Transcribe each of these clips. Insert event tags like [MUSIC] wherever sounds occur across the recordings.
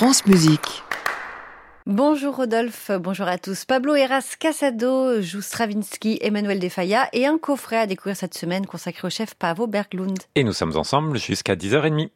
France Musique. Bonjour Rodolphe, bonjour à tous. Pablo Eras Casado joue Stravinsky, Emmanuel Defaya et un coffret à découvrir cette semaine consacré au chef Pavo Berglund. Et nous sommes ensemble jusqu'à 10h30.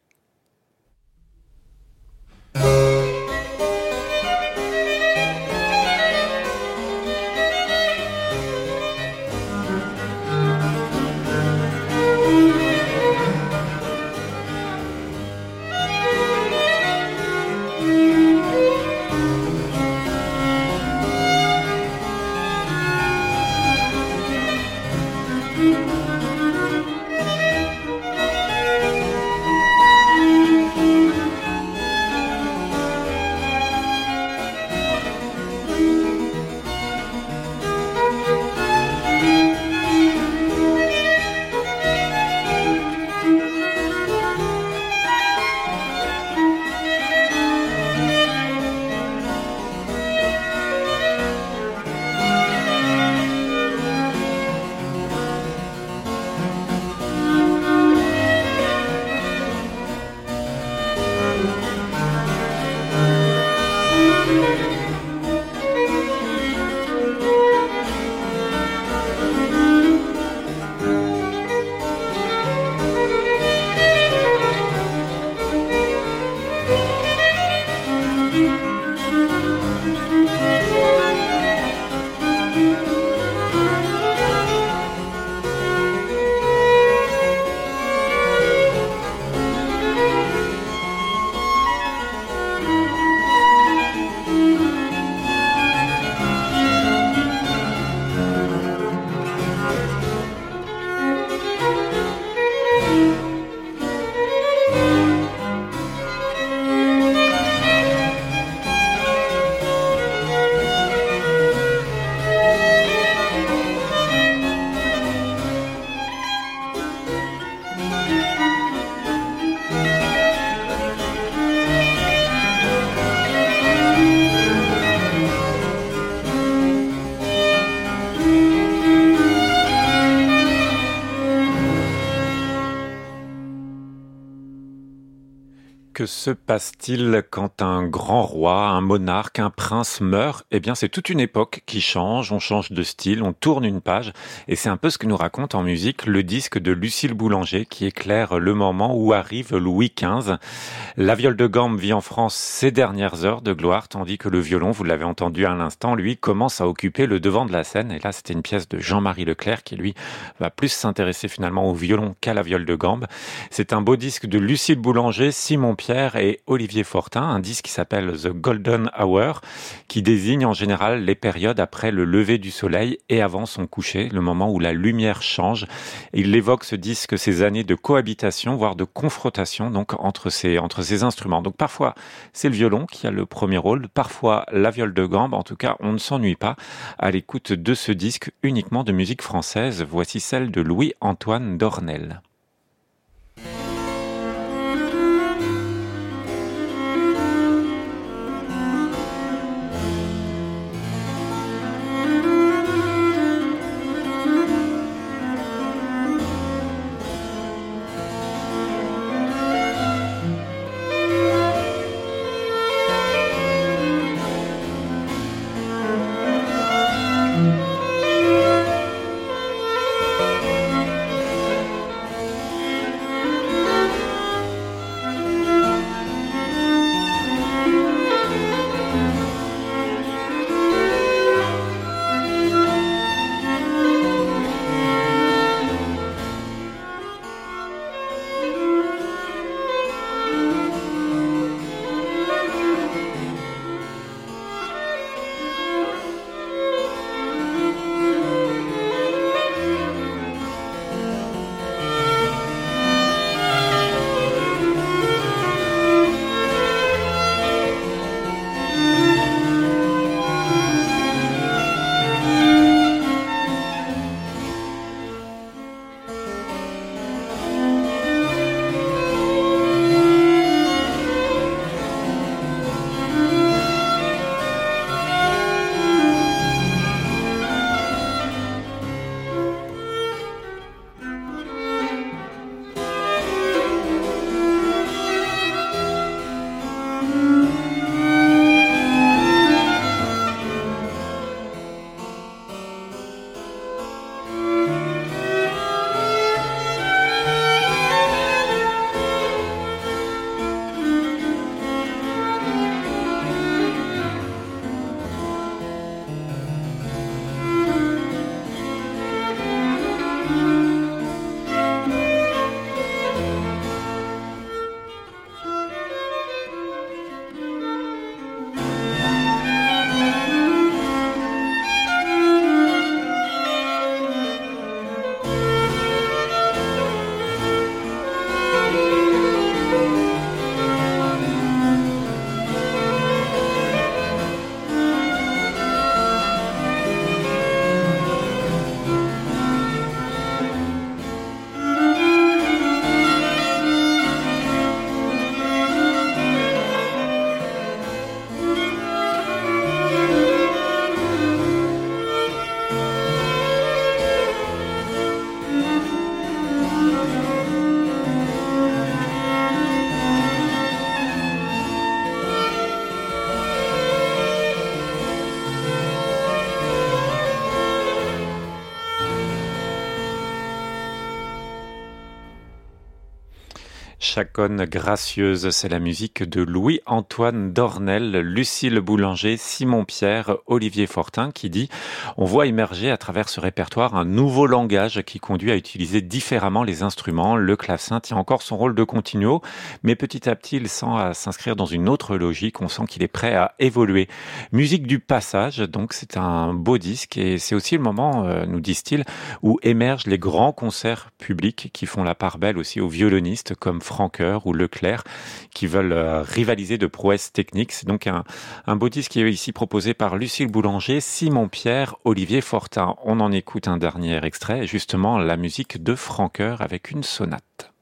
Se passe-t-il quand un grand roi, un monarque, un prince meurt? Eh bien, c'est toute une époque qui change, on change de style, on tourne une page, et c'est un peu ce que nous raconte en musique le disque de Lucille Boulanger qui éclaire le moment où arrive Louis XV. La viole de gambe vit en France ses dernières heures de gloire, tandis que le violon, vous l'avez entendu à l'instant, lui, commence à occuper le devant de la scène, et là, c'était une pièce de Jean-Marie Leclerc qui, lui, va plus s'intéresser finalement au violon qu'à la viole de gambe. C'est un beau disque de Lucille Boulanger, Simon Pierre, et Olivier Fortin, un disque qui s'appelle The Golden Hour, qui désigne en général les périodes après le lever du soleil et avant son coucher, le moment où la lumière change. Il évoque ce disque ces années de cohabitation, voire de confrontation, donc entre ces, entre ces instruments. Donc parfois, c'est le violon qui a le premier rôle, parfois la viole de gambe. En tout cas, on ne s'ennuie pas à l'écoute de ce disque uniquement de musique française. Voici celle de Louis-Antoine Dornel. Chaconne gracieuse, c'est la musique de Louis-Antoine Dornel, Lucille Boulanger, Simon Pierre, Olivier Fortin qui dit On voit émerger à travers ce répertoire un nouveau langage qui conduit à utiliser différemment les instruments. Le clavecin tient encore son rôle de continuo, mais petit à petit il sent à s'inscrire dans une autre logique, on sent qu'il est prêt à évoluer. Musique du passage, donc c'est un beau disque et c'est aussi le moment, euh, nous disent-ils, où émergent les grands concerts publics qui font la part belle aussi aux violonistes comme Ou Leclerc qui veulent euh, rivaliser de prouesses techniques. C'est donc un, beau disque qui est ici proposé par Lucille Boulanger, Simon Pierre, Olivier Fortin. On en écoute un dernier extrait, justement la musique de Franqueur avec une sonate.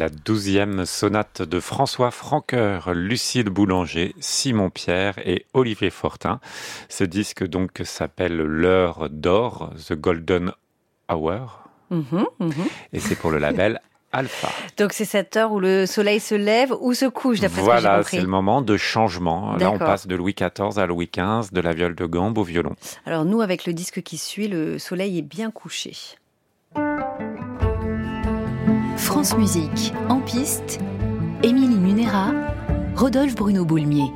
La douzième sonate de François Franqueur, Lucille Boulanger, Simon Pierre et Olivier Fortin. Ce disque donc s'appelle L'heure d'or, The Golden Hour. Mhm, mhm. Et c'est pour le label [LAUGHS] Alpha. Donc c'est cette heure où le soleil se lève ou se couche, d'après voilà, ce que j'ai compris. c'est le moment de changement. Là, on passe de Louis XIV à Louis XV, de la viole de gambe au violon. Alors nous, avec le disque qui suit, le soleil est bien couché. France Musique, en piste, Émilie Munera, Rodolphe Bruno Boulmier.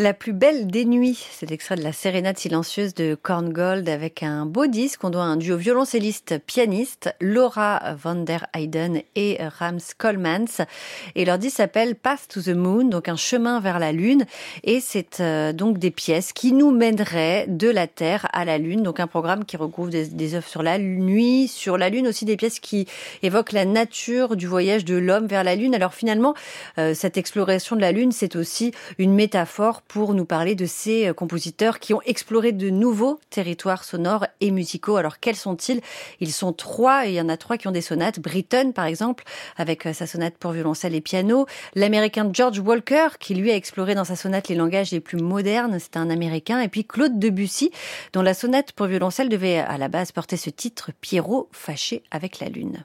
La plus belle des nuits, c'est l'extrait de la sérénade silencieuse de Korngold avec un beau disque. On doit un duo violoncelliste-pianiste, Laura van der Heyden et Rams Colemans. Et leur disque s'appelle Path to the Moon, donc un chemin vers la Lune. Et c'est euh, donc des pièces qui nous mèneraient de la Terre à la Lune. Donc un programme qui regroupe des, des œuvres sur la nuit, sur la Lune, aussi des pièces qui évoquent la nature du voyage de l'homme vers la Lune. Alors finalement, euh, cette exploration de la Lune, c'est aussi une métaphore pour nous parler de ces compositeurs qui ont exploré de nouveaux territoires sonores et musicaux. Alors quels sont-ils? Ils sont trois et il y en a trois qui ont des sonates. Britton par exemple avec sa sonate pour violoncelle et piano. L'américain George Walker qui lui a exploré dans sa sonate les langages les plus modernes. C'est un américain. Et puis Claude Debussy dont la sonate pour violoncelle devait à la base porter ce titre Pierrot fâché avec la lune.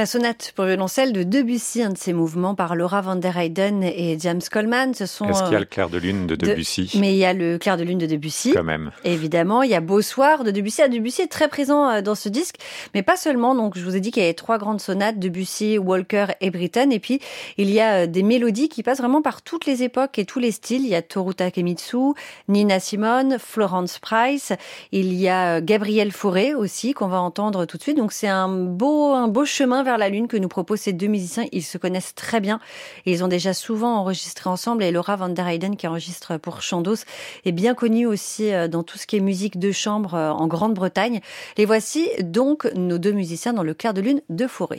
La sonate pour violoncelle de Debussy, un de ses mouvements par Laura van der Heyden et James Coleman. Ce sont. Est-ce qu'il y a le clair de lune de Debussy Mais il y a le clair de lune de Debussy. Quand même. Évidemment, il y a Beau soir de Debussy. Ah, Debussy est très présent euh, dans ce disque, mais pas seulement. Donc, je vous ai dit qu'il y avait trois grandes sonates Debussy, Walker et Britten. Et puis, il y a euh, des mélodies qui passent vraiment par toutes les époques et tous les styles. Il y a Toru Takemitsu, Nina Simone, Florence Price. Il y a euh, Gabriel Fauré aussi qu'on va entendre tout de suite. Donc, c'est un beau, un beau chemin vers la Lune que nous proposent ces deux musiciens. Ils se connaissent très bien ils ont déjà souvent enregistré ensemble. Et Laura van der Heyden, qui enregistre pour Chandos, est bien connue aussi euh, dans tout ce qui est musique de chambre euh, en Grande-Bretagne. Les voici donc nos deux musiciens dans le clair de lune de Forêt.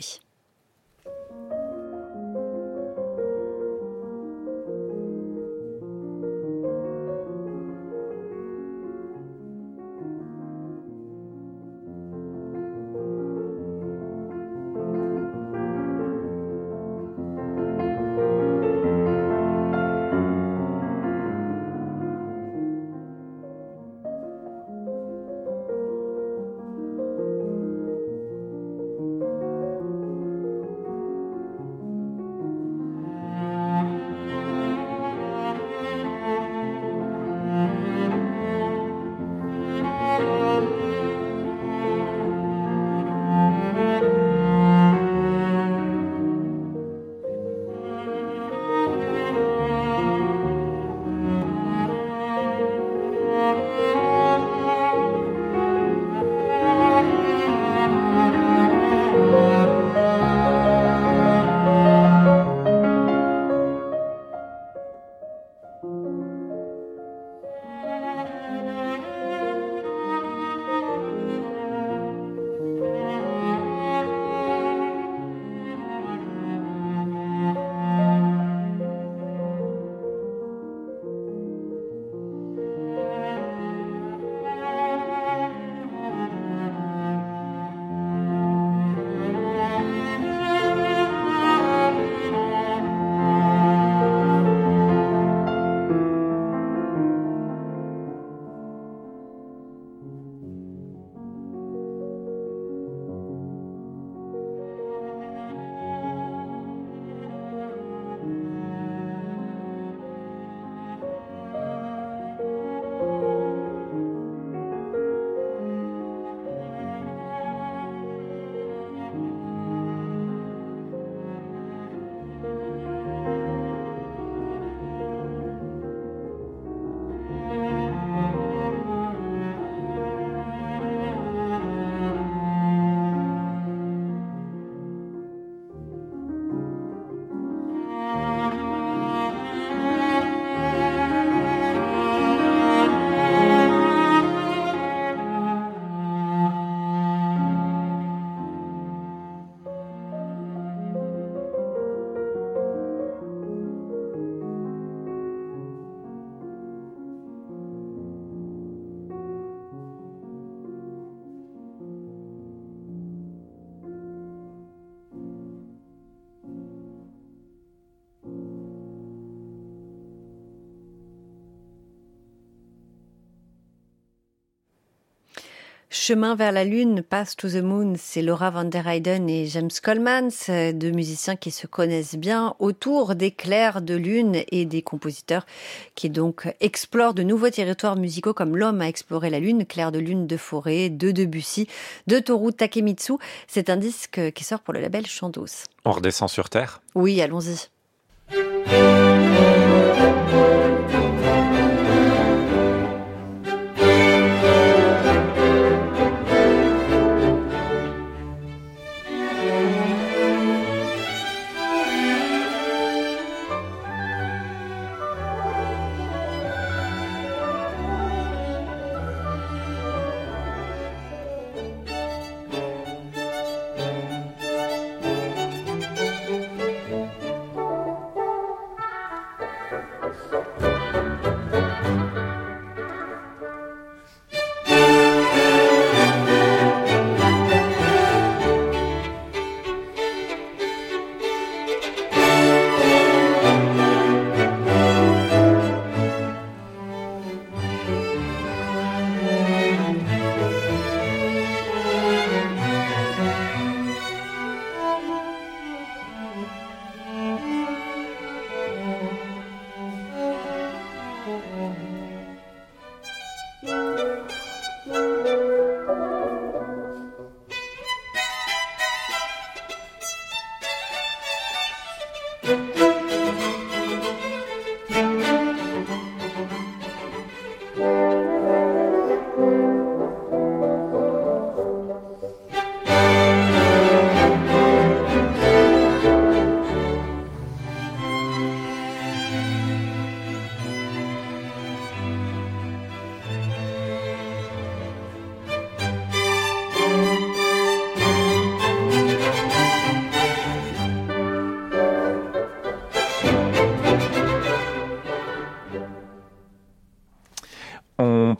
Chemin vers la Lune, Pass to the Moon, c'est Laura Van der Heyden et James Coleman, deux musiciens qui se connaissent bien autour des clairs de lune et des compositeurs qui donc explorent de nouveaux territoires musicaux comme l'homme a exploré la lune, clair de lune de forêt, de Debussy, de Toru Takemitsu. C'est un disque qui sort pour le label Chandos. On redescend sur Terre? Oui, allons-y.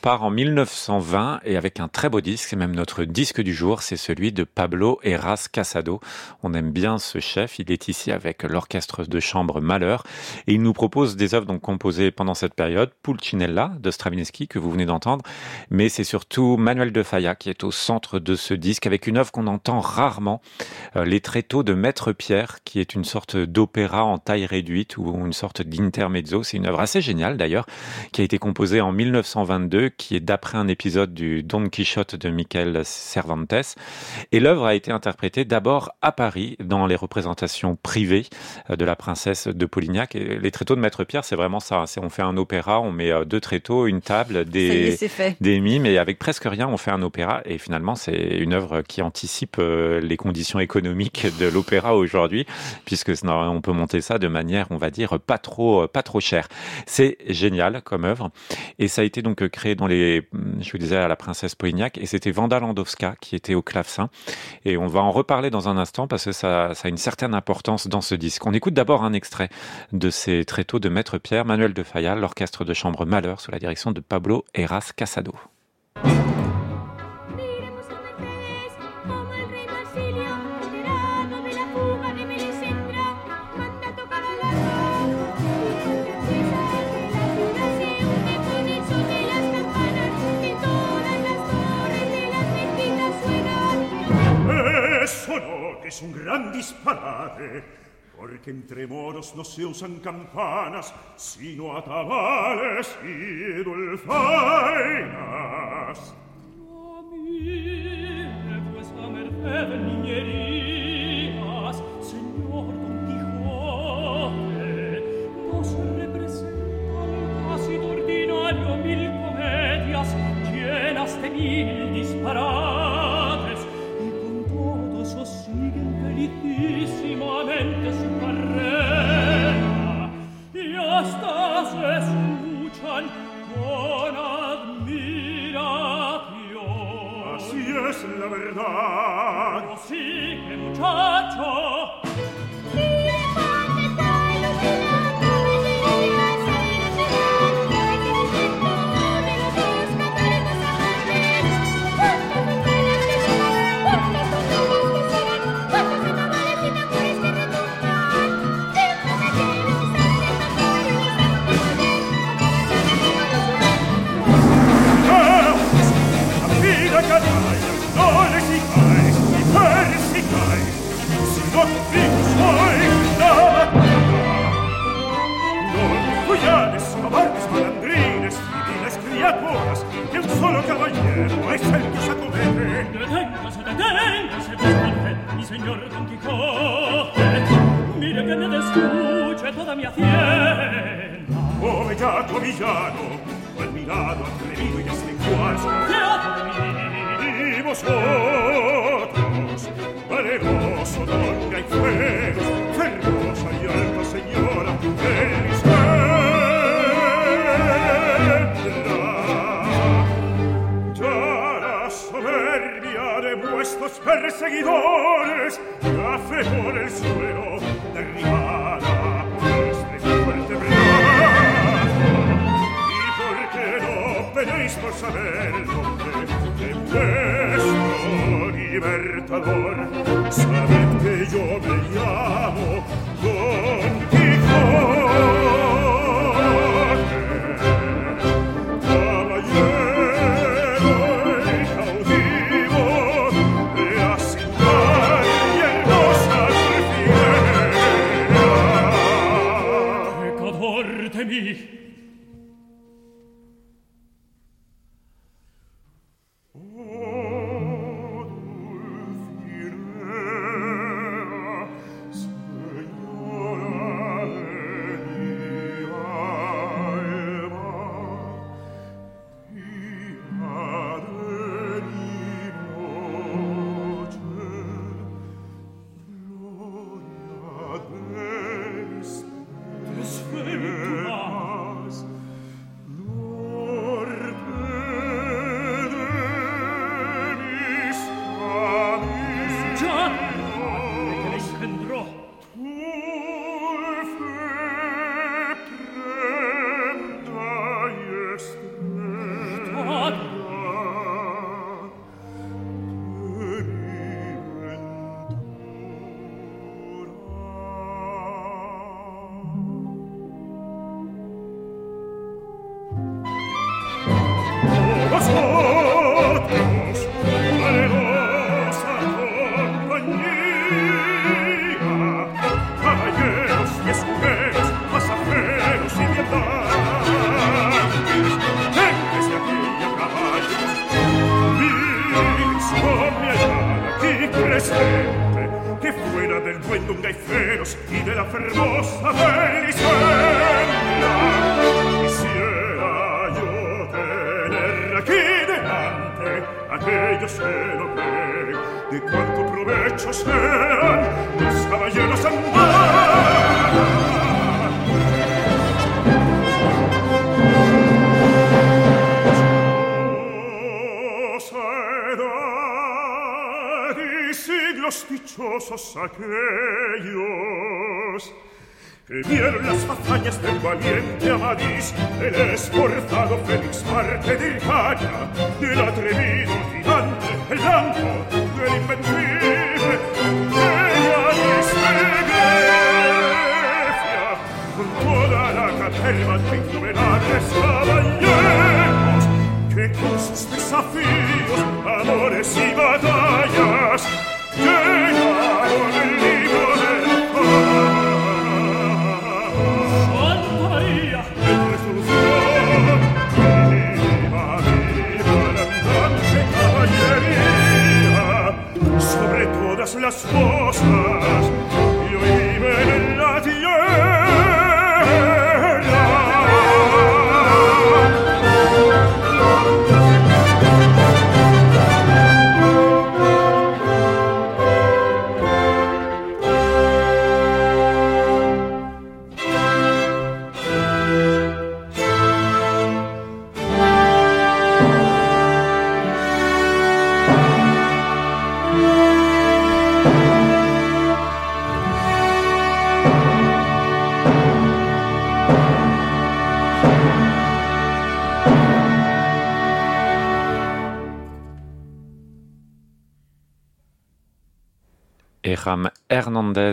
Part en 1920 et avec un très beau disque, c'est même notre disque du jour, c'est celui de Pablo Eras Casado. On aime bien ce chef, il est ici avec l'orchestre de chambre Malheur et il nous propose des œuvres donc composées pendant cette période, Pulcinella de Stravinsky que vous venez d'entendre, mais c'est surtout Manuel de Falla qui est au centre de ce disque avec une œuvre qu'on entend rarement, euh, Les Tréteaux de Maître Pierre qui est une sorte d'opéra en taille réduite ou une sorte d'intermezzo, c'est une œuvre assez géniale d'ailleurs qui a été composée en 1922 qui est d'après un épisode du Don Quichotte de Michael Cervantes. Et l'œuvre a été interprétée d'abord à Paris dans les représentations privées euh, de la princesse de Polignac. Et les tréteaux de Maître Pierre, c'est vraiment ça. On fait un opéra, on met euh, deux tréteaux, une table, des, des mimes, et avec presque rien, on fait un opéra. Et finalement, c'est une œuvre qui anticipe euh, les conditions économiques de l'opéra aujourd'hui, puisque on peut monter ça de manière, on va dire, pas trop, pas trop chère. C'est génial comme œuvre. Et ça a été donc créé dans je vous disais, à la princesse Polignac, et c'était Vanda Landowska qui était au clavecin. Et on va en reparler dans un instant parce que ça, a une certaine importance dans ce disque. On écoute d'abord un extrait de ces tréteaux de Maître Pierre, Manuel de Fayal, l'orchestre de chambre Malheur sous la direction de Pablo Eras Casado. Es un gran disparate, porque entre moros no se usan campanas, sino atabales y dulzainas. A mí me vuestra merced niñerías, señor Don Quijote, nos representan casi de ordinario mil comedias llenas de mil disparates, felicísimamente su carrera y hasta se escuchan con admiración. Así es la verdad. Pero sí que muchacho, caballero es el que se acomete. Deténgase, deténgase, disculpe, mi señor Don Quijote. Mire que me descuche toda mi hacienda. Oh, bellaco villano, admirado, atrevido y deslenguazo. ¿Qué hace Y vosotros, valeroso, doña y fuego, fermosa y alta perseguidores yace por el suelo, derribada este fuerte brazo. ¿Y por qué no pedéis por saber nombre de vuestro libertador? Sabed que yo me llamo Don Quijote,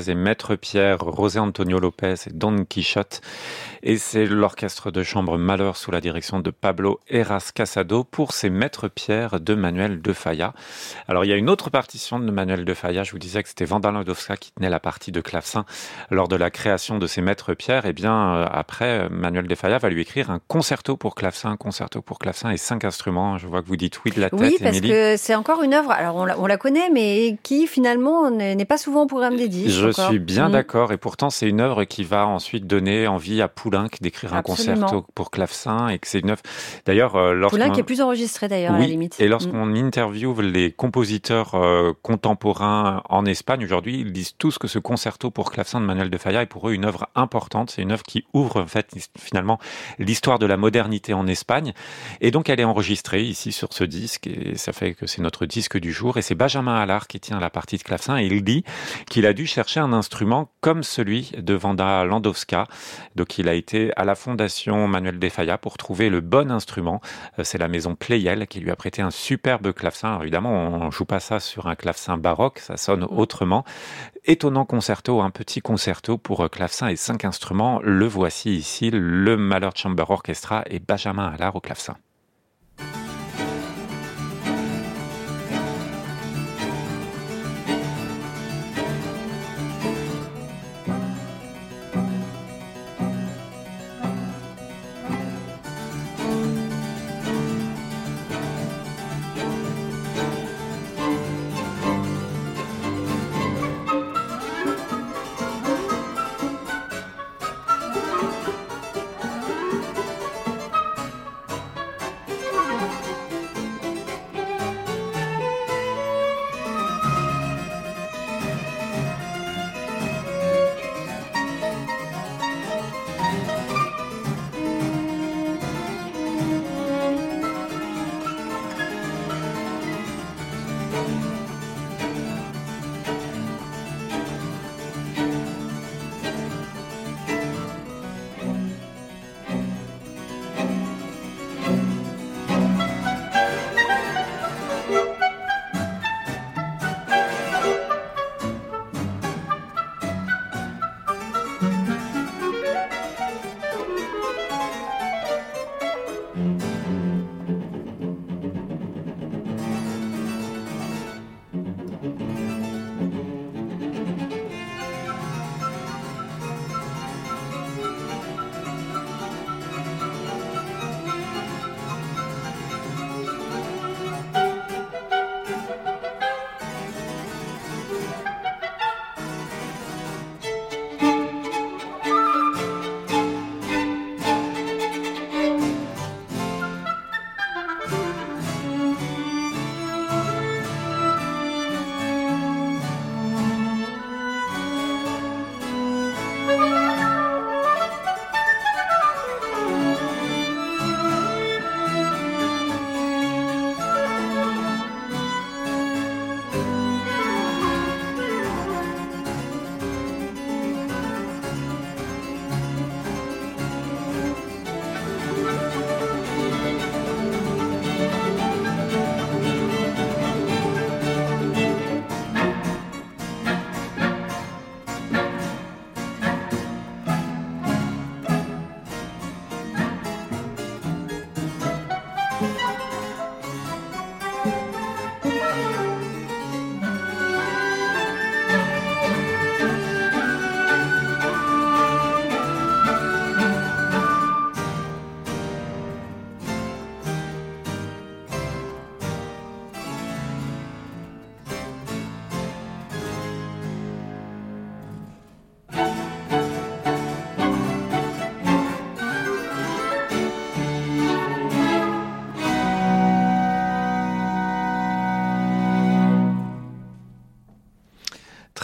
Et Maître Pierre, José Antonio Lopez et Don Quichotte. Et c'est l'orchestre de chambre Malheur sous la direction de Pablo Eras Casado pour ses maîtres pierres de Manuel de Falla. Alors il y a une autre partition de Manuel de Falla, je vous disais que c'était Vanda Landowska qui tenait la partie de clavecin lors de la création de ses maîtres pierres. Et eh bien euh, après, Manuel de Falla va lui écrire un concerto pour clavecin, un concerto pour clavecin et cinq instruments. Je vois que vous dites oui de la tête. Oui, parce que c'est encore une œuvre. Alors on la, connaît, mais qui finalement n'est pas souvent au programme des disques. Je suis bien mm. d'accord, et pourtant c'est une œuvre qui va ensuite donner envie à Poulenc d'écrire un concerto pour clavecin, et que c'est une œuvre. D'ailleurs, euh, Poulenc est plus enregistré d'ailleurs à la limite. Et lorsqu'on mm. interviewe les compositeurs euh, contemporains en Espagne aujourd'hui, ils disent tous que ce concerto pour clavecin de Manuel de Falla est pour eux une œuvre importante. C'est une œuvre qui ouvre en fait finalement l'histoire de la modernité en Espagne, et donc elle est enregistrée ici sur ce disque, et ça fait que c'est notre disque du jour. Et c'est Benjamin Allard qui tient la partie de clavecin, et il dit qu'il a dû chercher un instrument comme celui de Vanda Landowska. Donc il a été à la Fondation Manuel Defaya pour trouver le bon instrument. Euh, c'est la maison Pleyel qui lui a prêté un superbe clavecin. Alors, évidemment, on joue pas ça sur un clavecin baroque, ça sonne mm. autrement. Étonnant concerto, un petit concerto pour euh, clavecin et cinq instruments. Le voici ici, le Malheur Chamber Orchestra et Benjamin Allard au clavecin.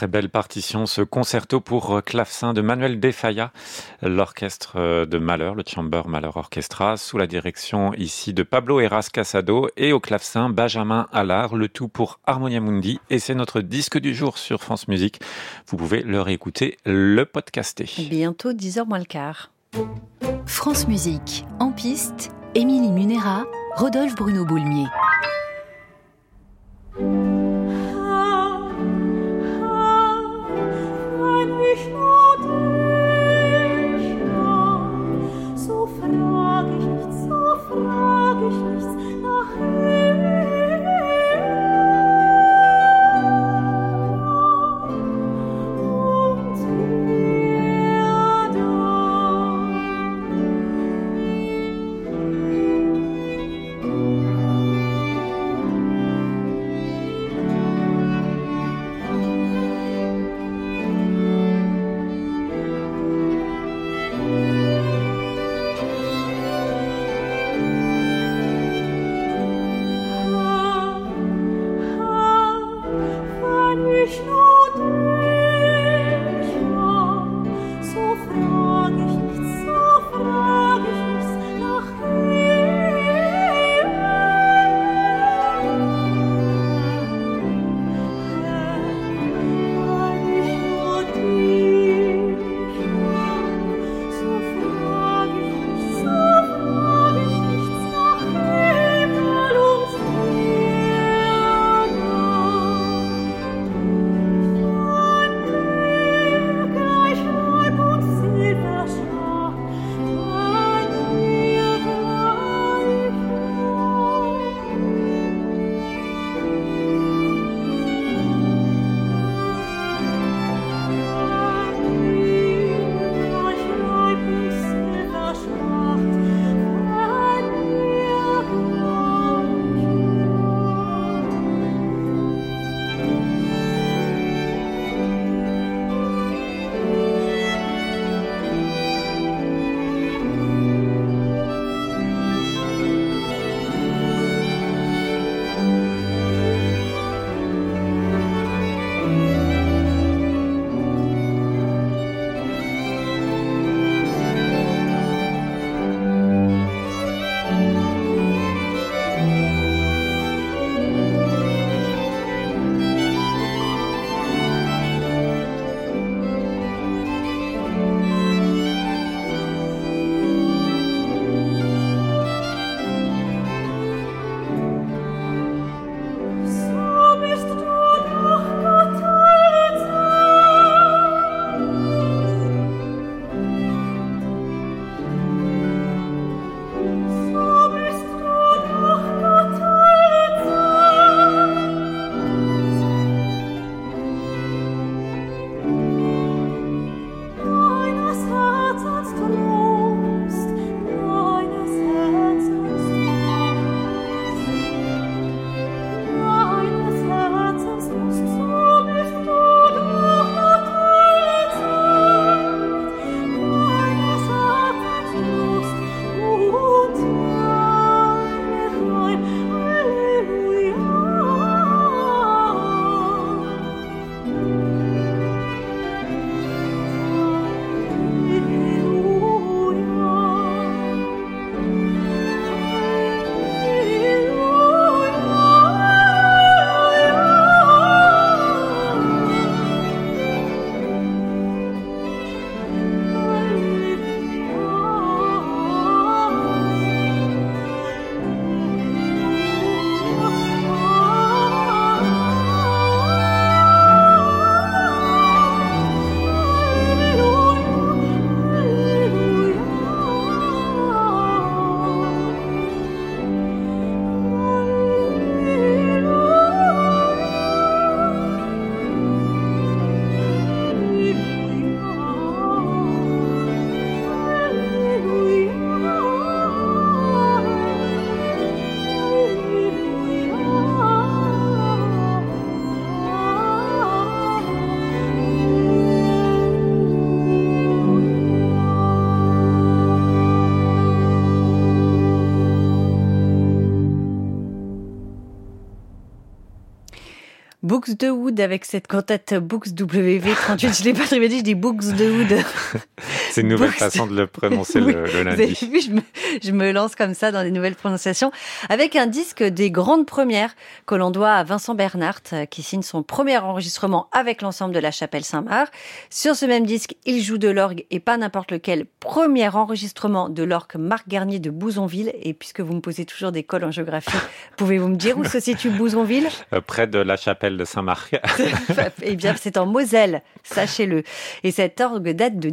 Belle partition, ce concerto pour clavecin de Manuel Defaya, l'orchestre de Malheur, le Chamber Malheur Orchestra, sous la direction ici de Pablo Eras Casado et au clavecin Benjamin Allard, le tout pour Harmonia Mundi. Et c'est notre disque du jour sur France Musique. Vous pouvez le réécouter, le podcaster. Bientôt 10h moins le quart. France Musique, en piste, Émilie Munera, Rodolphe Bruno Boulmier. frag ich nicht, so frag De Wood avec cette cantate Books WV38. Je l'ai pas très bien dit, je dis Books de Wood. [LAUGHS] C'est une nouvelle façon de le prononcer le, lundi. Vous je me, je me, lance comme ça dans des nouvelles prononciations. Avec un disque des grandes premières que l'on doit à Vincent Bernhardt, euh, qui signe son premier enregistrement avec l'ensemble de la Chapelle Saint-Marc. Sur ce même disque, il joue de l'orgue et pas n'importe lequel. Premier enregistrement de l'orgue Marc Garnier de Bouzonville. Et puisque vous me posez toujours des cols en géographie, [LAUGHS] pouvez-vous me dire où se situe Bouzonville? Euh, Près de la Chapelle de Saint-Marc. [LAUGHS] eh bien, c'est en Moselle, sachez-le. Et cet orgue date de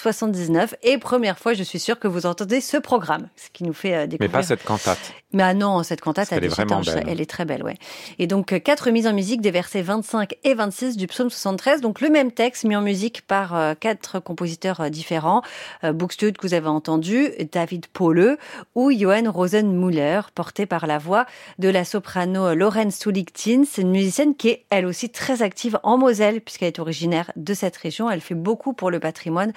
1979. Et première fois, je suis sûre que vous entendez ce programme, ce qui nous fait découvrir. Mais pas cette cantate. Mais ah non, cette cantate, elle, est vraiment belle. elle est très belle, ouais. Et donc, euh, quatre mises en musique des versets 25 et 26 du psaume 73. Donc, le même texte mis en musique par euh, quatre compositeurs euh, différents. Euh, que vous avez entendu, David Pauleux ou Johan Rosenmuller, porté par la voix de la soprano Lauren Sulichtin. C'est une musicienne qui est, elle aussi, très active en Moselle, puisqu'elle est originaire de cette région. Elle fait beaucoup pour le patrimoine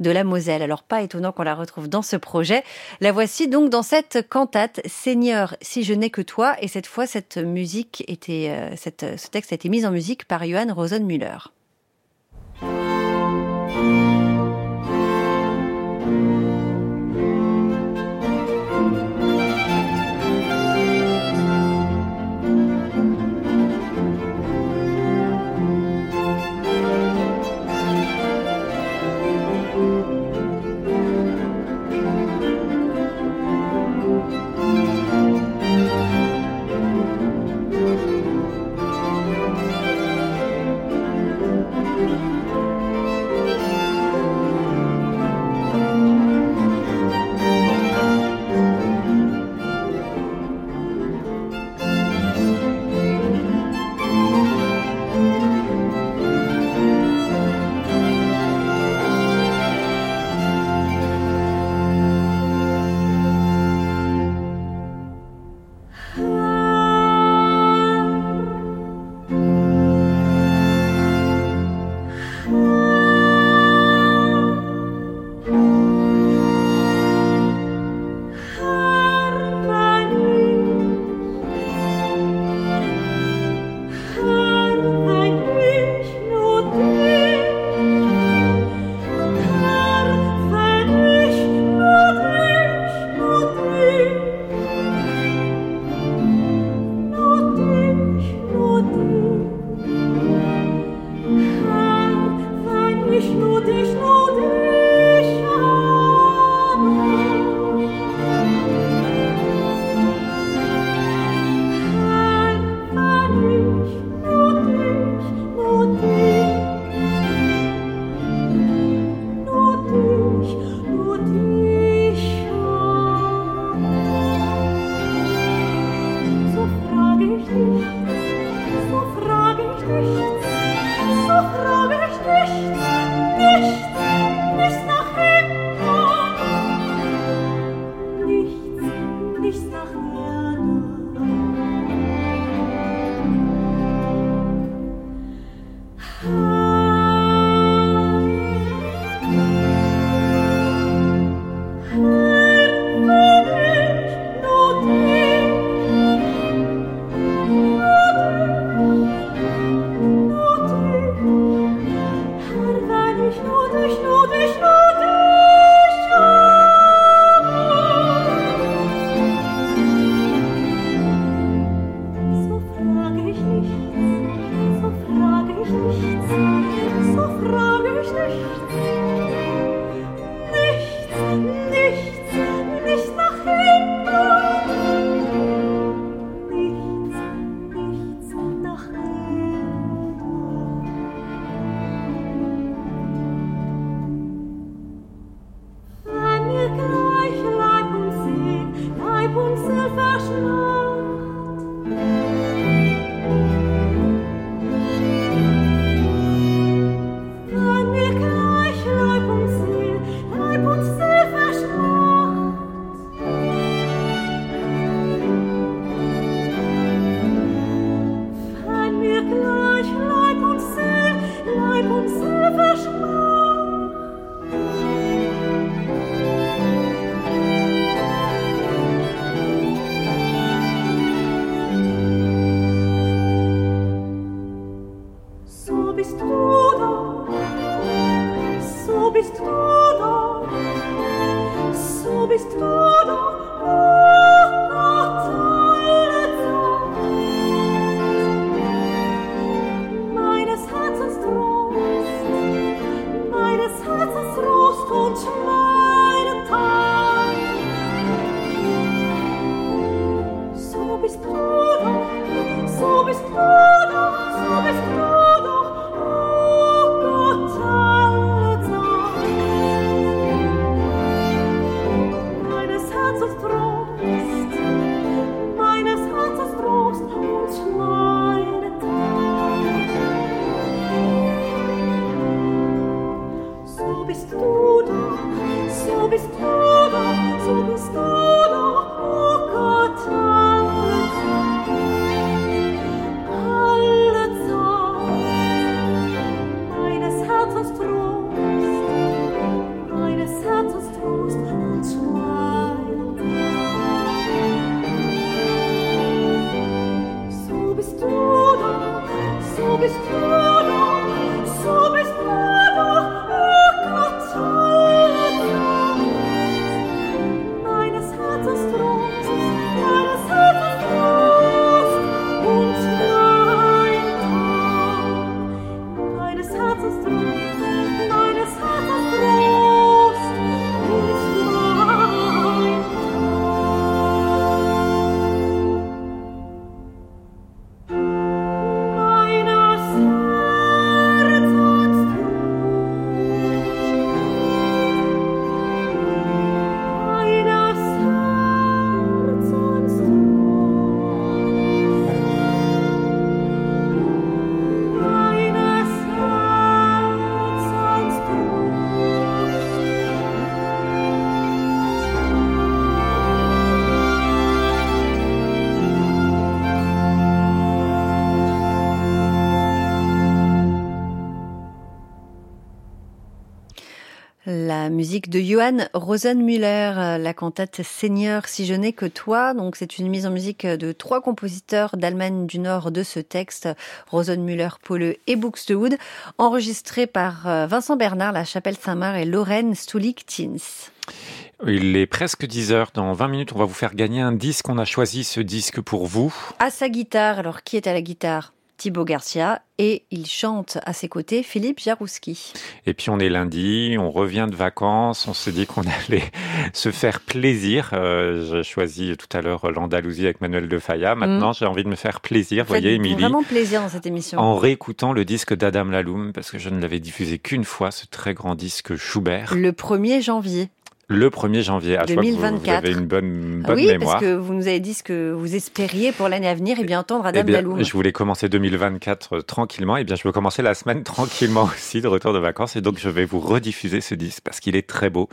de la Moselle. Alors, pas étonnant qu'on la retrouve dans ce projet. La voici donc dans cette cantate. Seigneur, si je n'ai que toi. Et cette fois, cette musique était, euh, cette, ce texte a été mis en musique par Johann Rosenmüller. La musique de Johann Rosenmüller, euh, la cantate Seigneur si je n'ai que toi. Donc c'est une mise en musique de trois compositeurs d'Allemagne du Nord de ce texte, Rosenmüller, Paule et Buxtehude, enregistré par euh, Vincent Bernard, la Chapelle Saint-Marc et Lorraine Stulik-Tins. Il est presque 10 heures. Dans 20 minutes, on va vous faire gagner un disque. On a choisi ce disque pour vous. À sa guitare. Alors, qui est à la guitare? Thibaut Garcia et il chante à ses côtés Philippe Jarouski. Et puis on est lundi, on revient de vacances, on s'est dit qu'on [LAUGHS] allait se faire plaisir. Euh, j'ai choisi tout à l'heure l'Andalousie avec Manuel de Faya. Maintenant, mm. j'ai envie de me faire plaisir. Vous voyez, Émilie. Vraiment plaisir dans cette émission. En réécoutant le disque d'Adam Laloum, parce que je ne l'avais diffusé qu'une fois, ce très grand disque Schubert. Le 1er janvier. Le 1er janvier. À 2024. Vous, avez une bonne, bonne oui, mémoire. parce que vous nous avez dit ce que vous espériez pour l'année à venir et bien entendre Adam eh Laloum. Je voulais commencer 2024 euh, tranquillement. Et bien, je veux commencer la semaine [LAUGHS] tranquillement aussi de retour de vacances. Et donc, je vais vous rediffuser ce disque parce qu'il est très beau.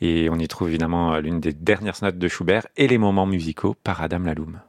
Et on y trouve évidemment euh, l'une des dernières notes de Schubert et les moments musicaux par Adam Laloum.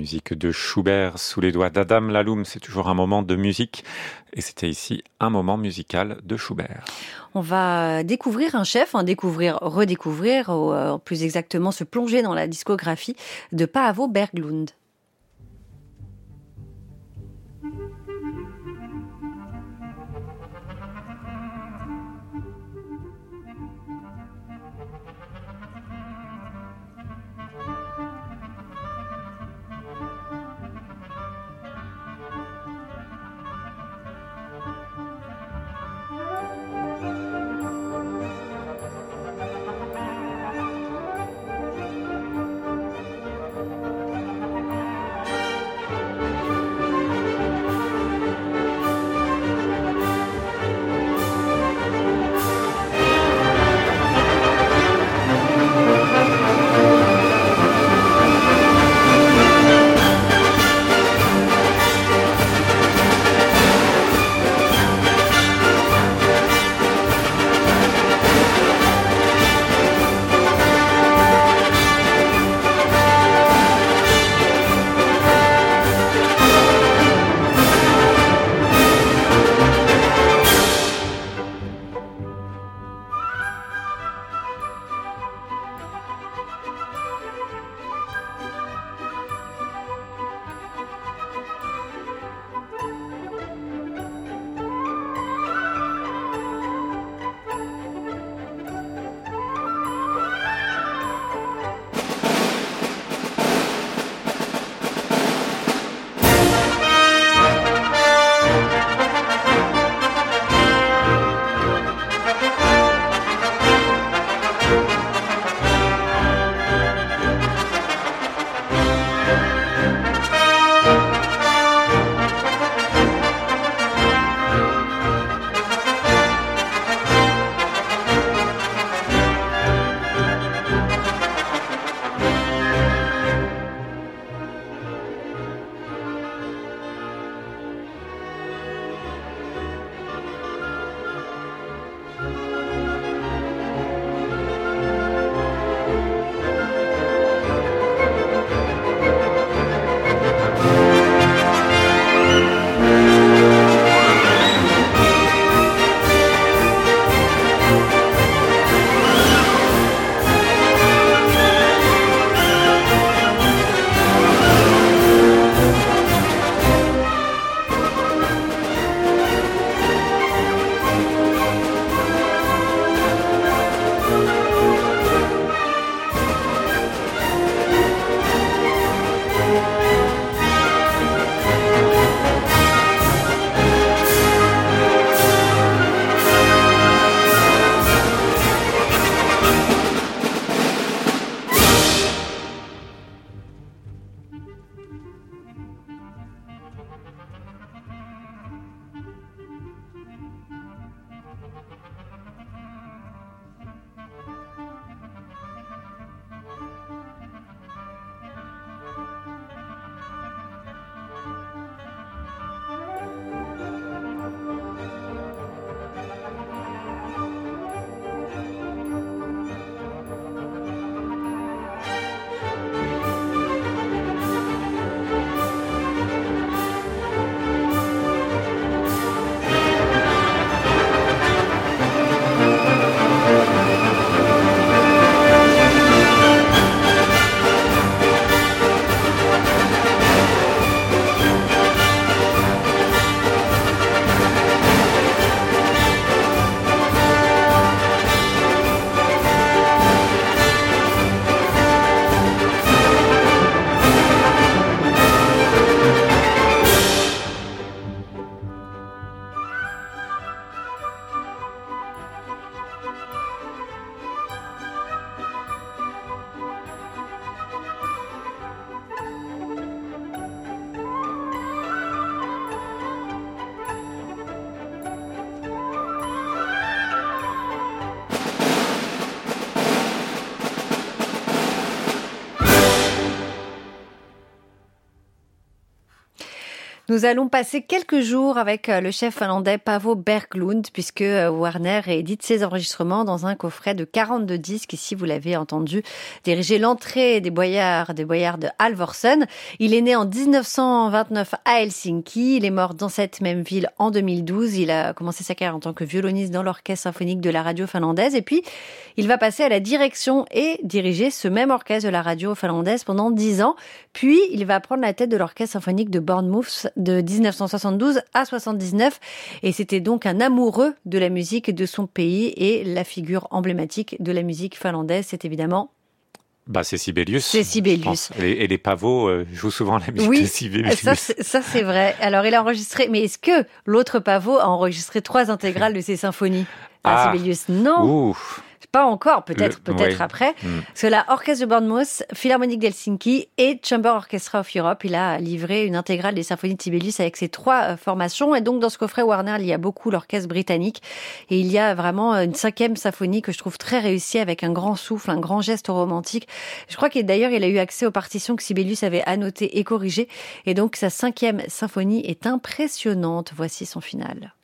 Musique de Schubert sous les doigts d'Adam Laloum, c'est toujours un moment de musique. Et c'était ici un moment musical de Schubert. On va découvrir un chef, découvrir, redécouvrir, ou euh, plus exactement se plonger dans la discographie de Paavo Berglund. Nous allons passer quelques jours avec euh, le chef finlandais Pavo Berglund, puisque euh, Warner édite ses enregistrements dans un coffret de 42 disques. Ici, vous l'avez entendu, diriger l'entrée des boyards, des boyards de Halvorsen. Il est né en 1929 à Helsinki. Il est mort dans cette même ville en 2012. Il a commencé sa carrière en tant que violoniste dans l'orchestre symphonique de la radio finlandaise. Et puis, il va passer à la direction et diriger ce même orchestre de la radio finlandaise pendant 10 ans. Puis, il va prendre la tête de l'orchestre symphonique de Bournemouth de 1972 à 79 et c'était donc un amoureux de la musique de son pays et la figure emblématique de la musique finlandaise, c'est évidemment bah, c'est Sibelius. C'est Sibelius. Et, les pavots euh, jouent souvent la musique de Sibelius. Ça, ça c'est vrai. Alors, il a enregistré, mais est-ce que l'autre pavot a enregistré trois intégrales de ses symphonies ah, Sibelius? Non. Ouf. Pas encore, peut-être, peut-être après. Mm. Parce que la Orchestre de Bournemouth, Philharmonique d'Helsinki et Chamber Orchestra of Europe, il a livré une intégrale des symphonies de Sibelius avec ces trois euh, formations. Et donc, dans ce coffret Warner, il y a beaucoup l'orchestre britannique. Et il y a vraiment une cinquième symphonie que je trouve très réussie avec un grand souffle, un grand geste romantique. Je crois que d'ailleurs, il a eu accès aux partitions que Sibelius avait annotées et corrigées. Et donc, sa cinquième symphonie est impressionnante. Voici son final.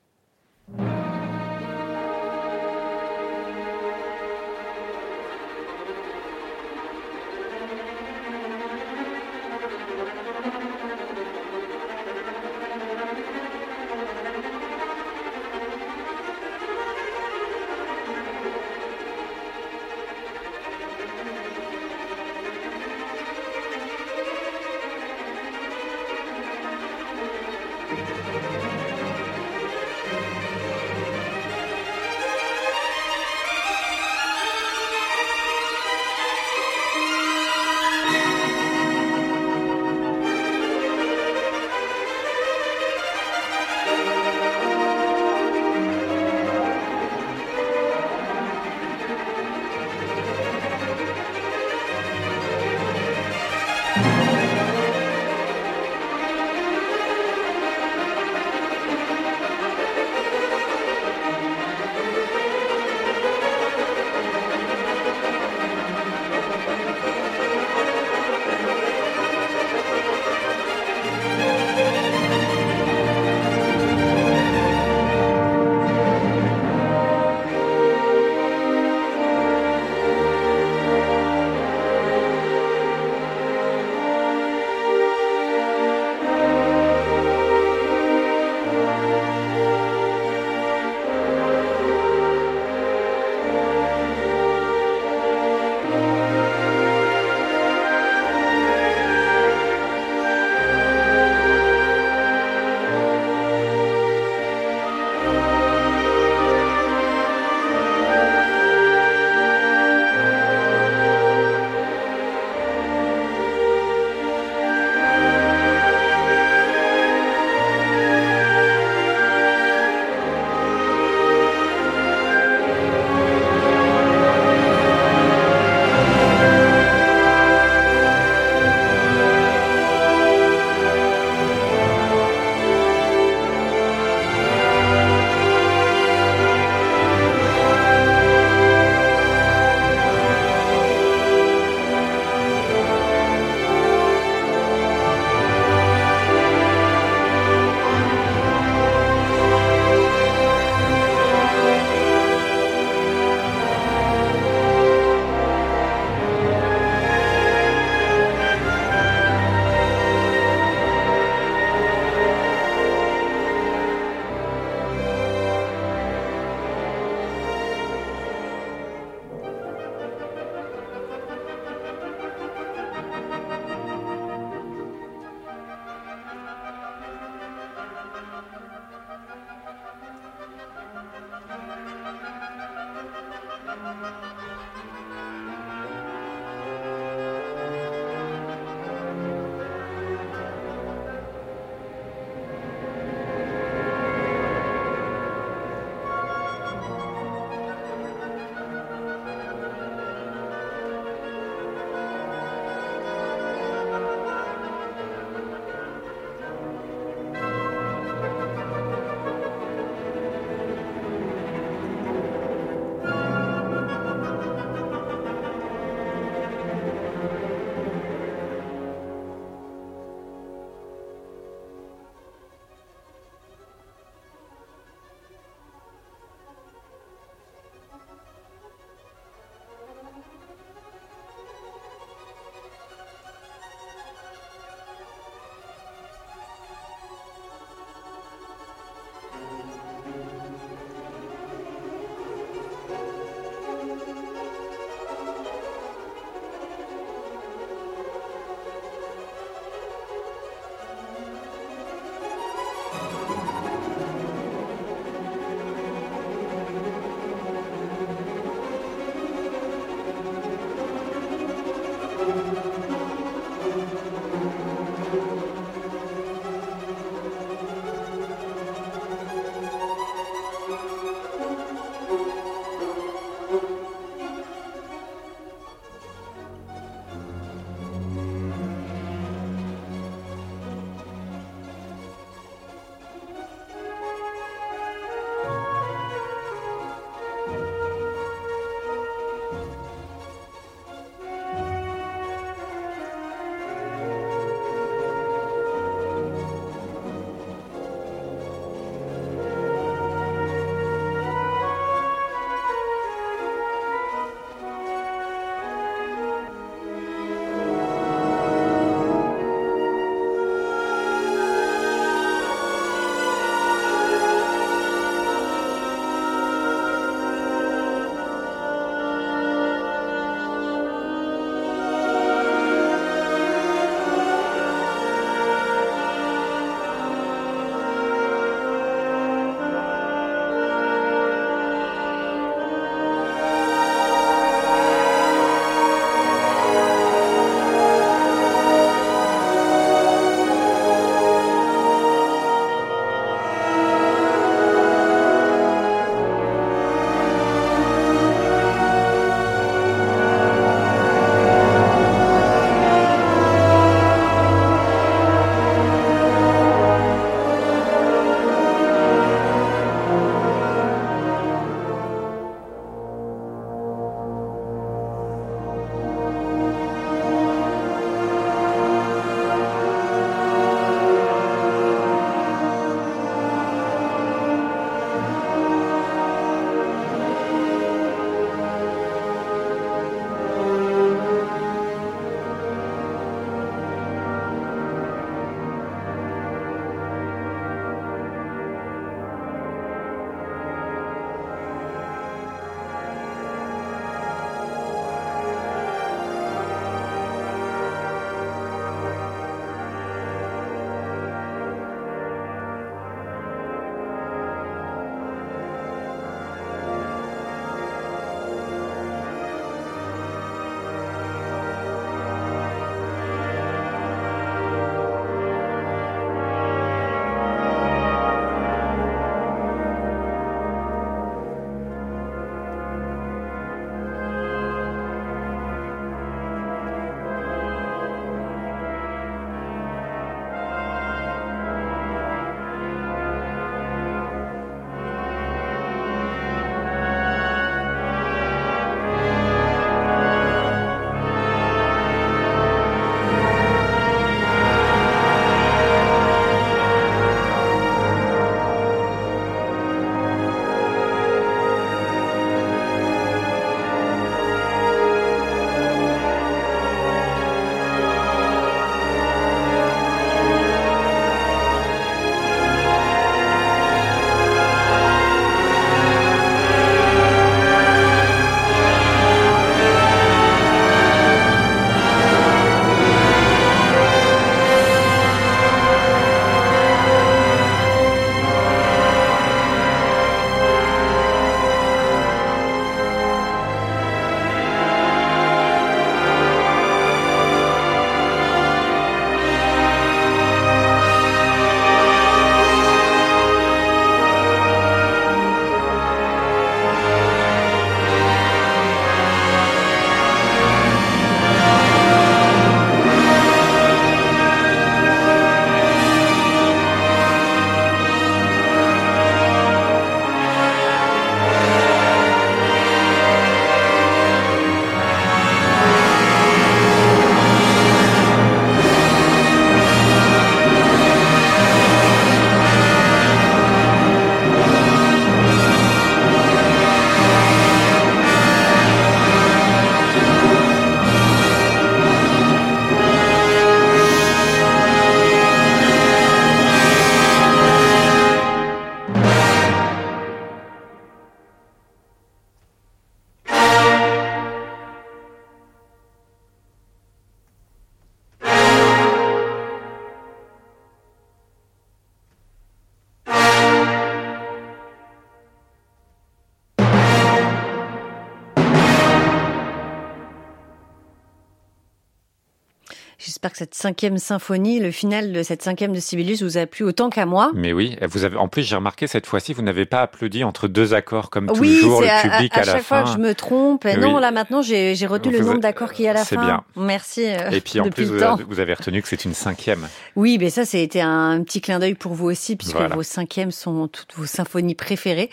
J'espère que cette cinquième symphonie, le final de cette cinquième de Sibelius vous a plu autant qu'à moi. Mais oui, vous avez, en plus, j'ai remarqué cette fois-ci, vous n'avez pas applaudi entre deux accords comme toujours, le public à, à, la fin. À chaque fois que je me trompe. Non, là maintenant, j'ai retenu le nombre d'accords qu'il y a à la fin. C'est bien. Merci. Euh, Et puis en plus, vous avez, vous avez, retenu que c'est une cinquième. Oui, mais ça, c'était un petit clin d'œil pour vous aussi, puisque voilà. vos cinquièmes sont toutes vos symphonies préférées.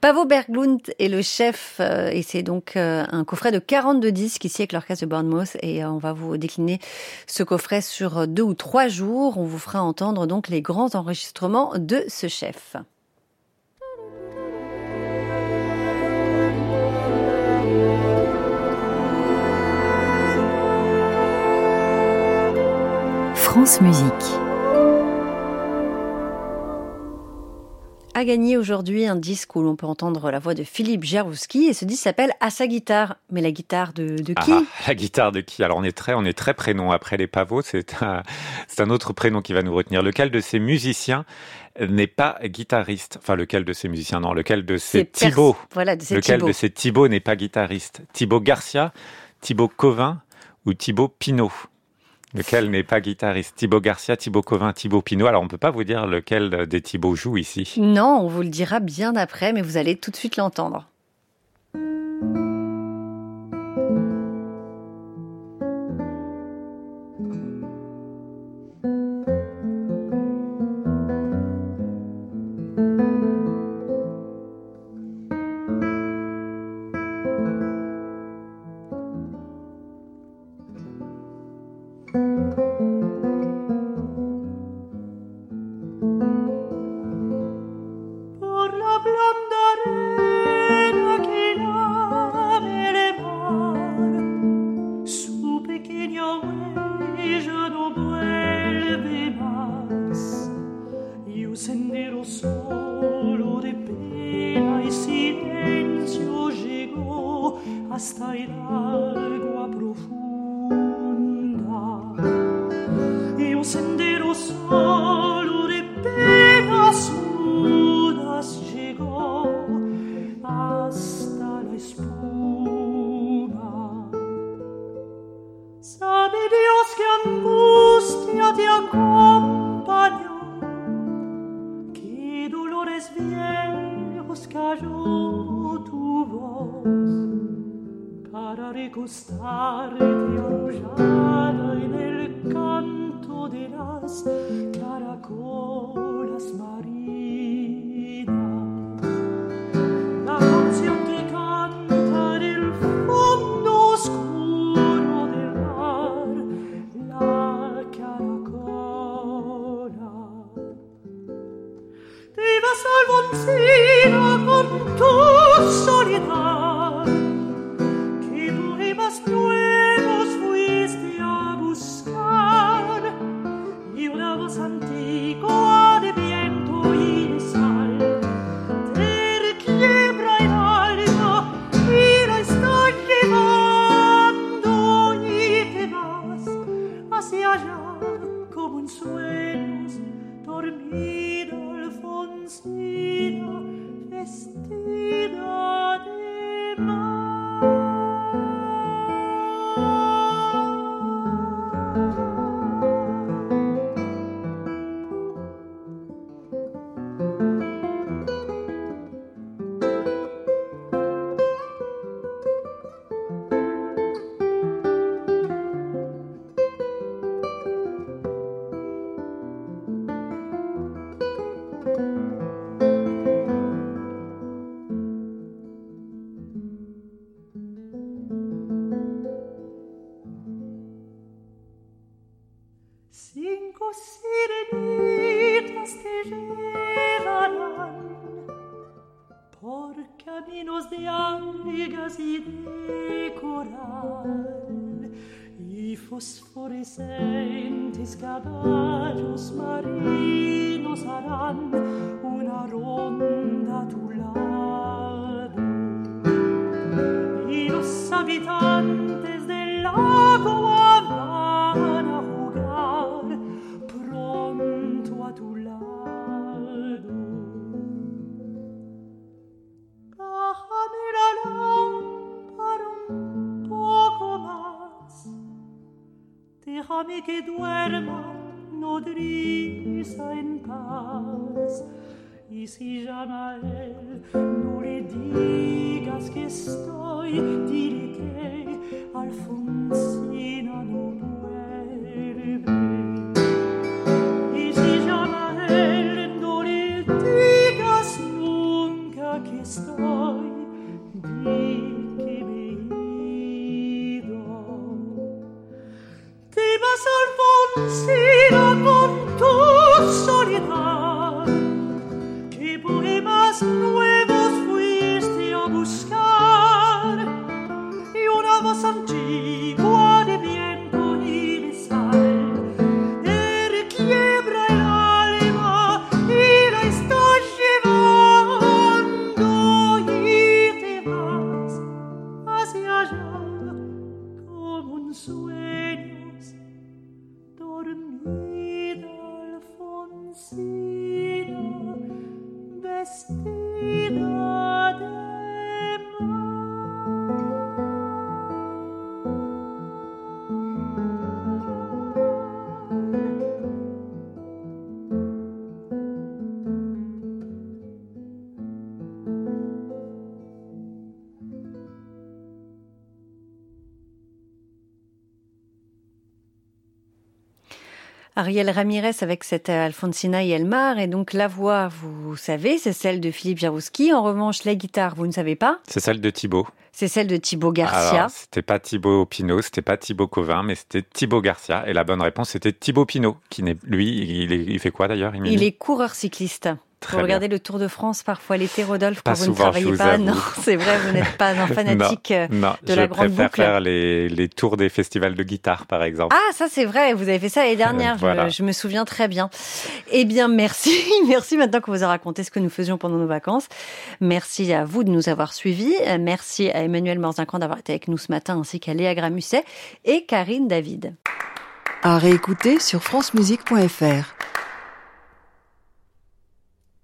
Pavo Berglund est le chef, euh, et c'est donc euh, un coffret de 42 disques ici avec l'orchestre de Bournemouth, et on va vous décliner ce coffret sur deux ou trois jours. On vous fera entendre donc les grands enregistrements de ce chef. France Musique. A gagné aujourd'hui un disque où l'on peut entendre la voix de Philippe Jarouski et ce disque s'appelle À sa guitare. Mais la guitare de, de qui? Ah, La guitare de qui? Alors on est très, on est très prénom après les pavots. C'est un, c'est un autre prénom qui va nous retenir. Lequel de ces musiciens n'est pas guitariste? Enfin, lequel de ces musiciens Non, lequel de ces Thibaut? Voilà, de ces Lequel Thibaut. de ces Thibaut n'est pas guitariste? Thibaut Garcia, Thibaut Covin ou Thibaut Pinot? Lequel n'est pas guitariste? Thibaut Garcia, Thibaut Covin, Thibaut Pinot. Alors, on ne peut pas vous dire lequel des Thibaut joue ici. Non, on vous le dira bien après, mais vous allez tout de suite l'entendre. senti scadagius marino saran una ronda tu lado. In ossa paz. Y si le digas que estoy, dile que Alfonsina Ariel Ramirez avec cette euh, Alfonsina et Elmar. Et donc la voix, vous savez, c'est celle de Philippe Jarouski. En revanche, la guitare, vous ne savez pas. C'est celle de Thibaut. C'est celle de Thibaut Garcia. C'était pas Thibaut Pinot, c'était pas Thibaut Covin, mais c'était Thibaut Garcia. Et la bonne réponse, c'était Thibaut Pinot, qui n'est, lui, il, est- il fait quoi d'ailleurs Il est coureur cycliste. Très Vous bien. regardez le Tour de France parfois l'été, Rodolphe, quand Pas vous souvent, ne je travaillez vous pas. avoue. Non, c'est vrai, vous n'êtes pas un [LAUGHS] fanatique. euh, Non, de je la grande préfère boucle. faire les, les tours des festivals de guitare, par exemple. Ah, ça c'est vrai, vous avez fait ça l'année dernière, Euh, je- voilà. je, me souviens très bien. Eh bien, merci, [LAUGHS] merci maintenant qu'on vous a raconté ce que nous faisions pendant nos vacances. Merci à vous de nous avoir suivis. Euh, Merci à Emmanuel Morzincan d'avoir été avec nous ce matin, ainsi qu'à Léa Gramusset et Karine David. À réécouter sur francemusique.fr.